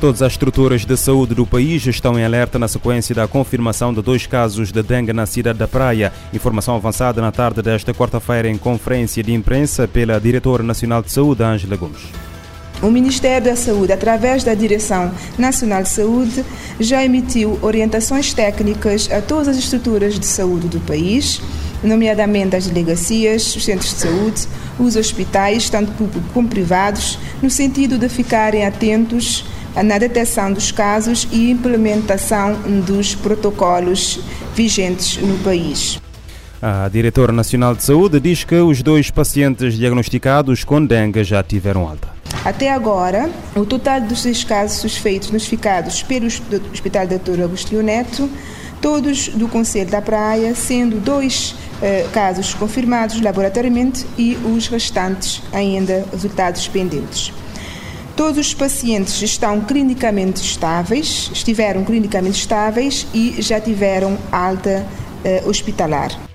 Todas as estruturas de saúde do país estão em alerta na sequência da confirmação de dois casos de dengue na cidade da Praia. Informação avançada na tarde desta quarta-feira em conferência de imprensa pela Diretora Nacional de Saúde, Ângela Gomes. O Ministério da Saúde, através da Direção Nacional de Saúde, já emitiu orientações técnicas a todas as estruturas de saúde do país, nomeadamente as delegacias, os centros de saúde, os hospitais, tanto públicos como privados, no sentido de ficarem atentos na detecção dos casos e implementação dos protocolos vigentes no país. A diretora nacional de saúde diz que os dois pacientes diagnosticados com dengue já tiveram alta. Até agora, o total dos seis casos suspeitos notificados pelo Hospital Dr. Agostinho Neto, todos do Conselho da Praia, sendo dois eh, casos confirmados laboratoriamente e os restantes ainda resultados pendentes. Todos os pacientes estão clinicamente estáveis, estiveram clinicamente estáveis e já tiveram alta eh, hospitalar.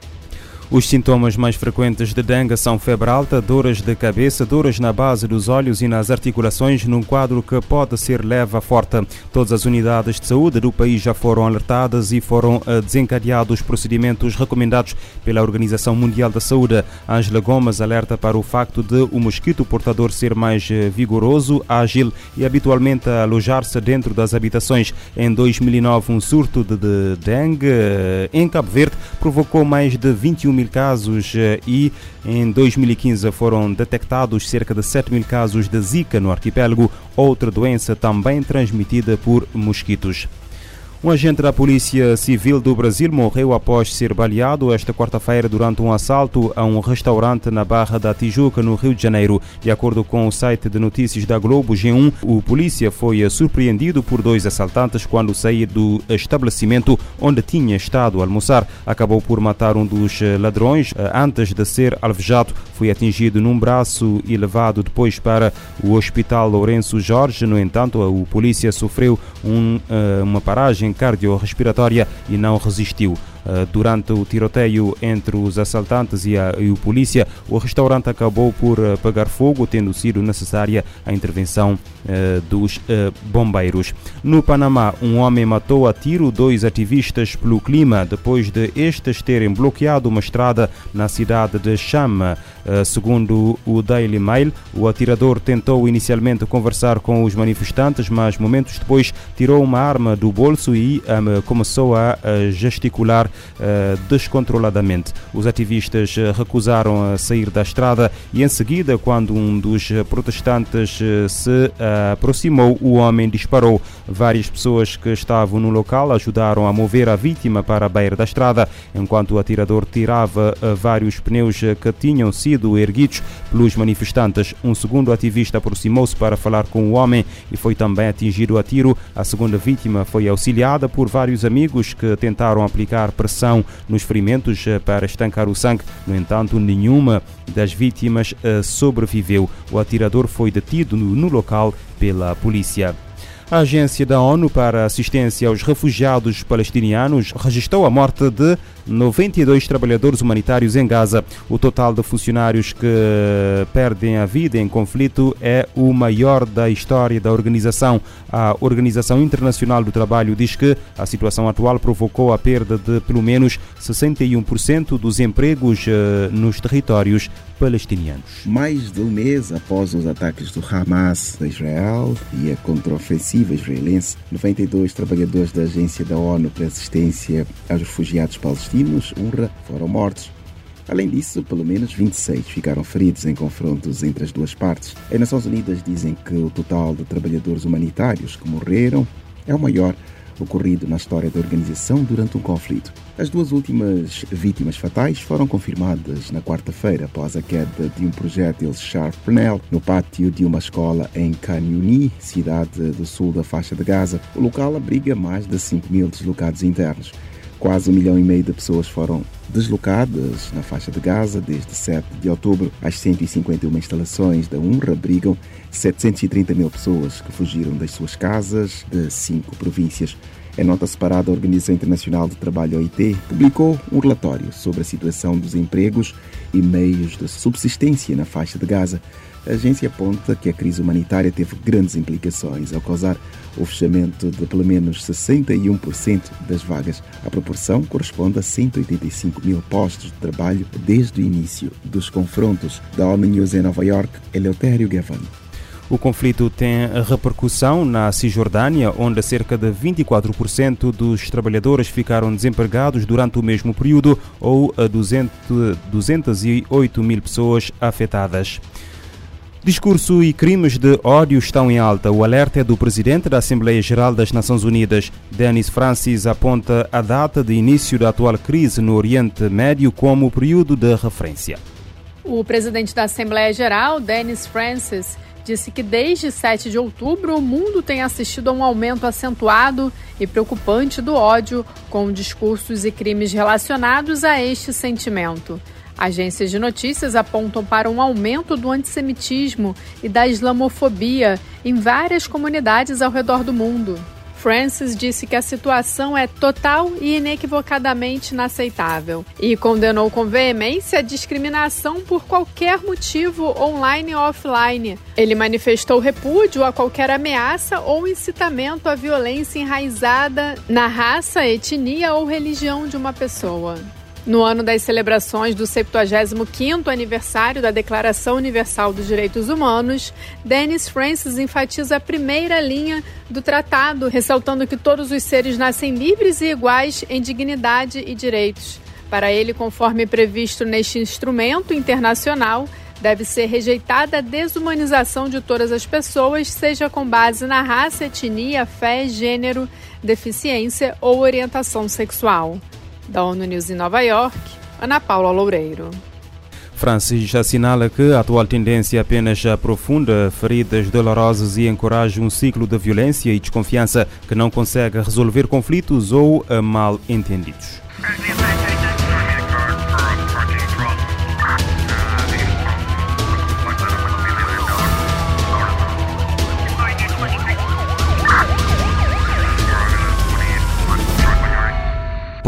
Os sintomas mais frequentes de dengue são febre alta, dores de cabeça, dores na base dos olhos e nas articulações, num quadro que pode ser leve a forte. Todas as unidades de saúde do país já foram alertadas e foram eh, desencadeados procedimentos recomendados pela Organização Mundial da Saúde. Ângela Gomes alerta para o facto de o mosquito portador ser mais eh, vigoroso, ágil e habitualmente alojar-se dentro das habitações. Em 2009, um surto de dengue eh, em Cabo Verde provocou mais de 21 mil casos eh, e em 2015 foram detectados cerca de 7 mil casos de Zika no arquipélago, outra doença também transmitida por mosquitos. Um agente da Polícia Civil do Brasil morreu após ser baleado esta quarta-feira durante um assalto a um restaurante na Barra da Tijuca, no Rio de Janeiro. De acordo com o site de notícias da Globo G1, o polícia foi surpreendido por dois assaltantes quando saía do estabelecimento onde tinha estado a almoçar. Acabou por matar um dos ladrões antes de ser alvejado. Foi atingido num braço e levado depois para o Hospital Lourenço Jorge. No entanto, o polícia sofreu um, uma paragem cardiorrespiratória e não resistiu. Eh, durante o tiroteio entre os assaltantes e, a, e o polícia, o restaurante acabou por eh, pegar fogo, tendo sido necessária a intervenção uh, dos bombeiros. No Panamá, um homem matou a tiro dois ativistas pelo clima depois de estes terem bloqueado uma estrada na cidade de Chama. Segundo o Daily Mail, o atirador tentou inicialmente conversar com os manifestantes, mas momentos depois tirou uma arma do bolso e começou a gesticular descontroladamente. Os ativistas eh, recusaram a sair da estrada e, em seguida, quando um dos protestantes eh, se aproximou, o homem disparou. Várias pessoas que estavam no local ajudaram a mover a vítima para a beira da estrada, enquanto o atirador tirava vários pneus que tinham sido erguidos pelos manifestantes. Um segundo ativista aproximou-se para falar com o homem e foi também atingido a tiro. A segunda vítima foi auxiliada por vários amigos que tentaram aplicar pressão nos ferimentos eh, para estancar o sangue. No entanto, nenhuma das vítimas eh, sobreviveu. O atirador foi detido no local pela polícia. A Agência da ONU para Assistência aos Refugiados Palestinianos registrou a morte de 92 trabalhadores humanitários em Gaza. O total de funcionários que perdem a vida em conflito é o maior da história da organização. A Organização Internacional do Trabalho diz que a situação atual provocou a perda de pelo menos 61% dos empregos eh, nos territórios palestinianos. Mais de um mês após os ataques do Hamas a Israel e a contraofensiva israelense, 92 trabalhadores da Agência da ONU para Assistência aos Refugiados Palestinos, UNRWA, foram mortos. Além disso, pelo menos 26 ficaram feridos em confrontos entre as duas partes. As Nações Unidas dizem que o total de trabalhadores humanitários que morreram é o maior ocorrido na história da organização durante um conflito. As duas últimas vítimas fatais foram confirmadas na quarta-feira após a queda de um projétil Sharpnel no pátio de uma escola em Khan cidade do sul da faixa de Gaza. O local abriga mais de 5 mil deslocados internos. Quase um milhão e meio de pessoas foram deslocadas na faixa de Gaza desde 7 de outubro. As 151 instalações da UNRWA abrigam 730 mil pessoas que fugiram das suas casas de cinco províncias. Em nota separada, a Organização Internacional do Trabalho, OIT, publicou um relatório sobre a situação dos empregos e meios de subsistência na faixa de Gaza. A agência aponta que a crise humanitária teve grandes implicações ao causar o fechamento de pelo menos 61% das vagas. A proporção corresponde a 185 mil postos de trabalho desde o início dos confrontos. Da ONU News em Nova York, Eleutério Gavan. O conflito tem repercussão na Cisjordânia, onde cerca de 24% dos trabalhadores ficaram desempregados durante o mesmo período, ou 200, 208 mil pessoas afetadas. Discurso e crimes de ódio estão em alta. O alerta é do presidente da Assembleia Geral das Nações Unidas. Denis Francis aponta a data de início da atual crise no Oriente Médio como período de referência. O presidente da Assembleia Geral, Denis Francis, disse que desde 7 de outubro o mundo tem assistido a um aumento acentuado e preocupante do ódio, com discursos e crimes relacionados a este sentimento. Agências de notícias apontam para um aumento do antissemitismo e da islamofobia em várias comunidades ao redor do mundo. Francis disse que a situação é total e inequivocadamente inaceitável e condenou com veemência a discriminação por qualquer motivo, online ou offline. Ele manifestou repúdio a qualquer ameaça ou incitamento à violência enraizada na raça, etnia ou religião de uma pessoa. No ano das celebrações do 75º aniversário da Declaração Universal dos Direitos Humanos, Dennis Francis enfatiza a primeira linha do tratado, ressaltando que todos os seres nascem livres e iguais em dignidade e direitos. Para ele, conforme previsto neste instrumento internacional, deve ser rejeitada a desumanização de todas as pessoas, seja com base na raça, etnia, fé, gênero, deficiência ou orientação sexual. Da ONU News em Nova York, Ana Paula Loureiro. Francis assinala que a atual tendência apenas aprofunda feridas dolorosas e encoraja um ciclo de violência e desconfiança que não consegue resolver conflitos ou mal entendidos.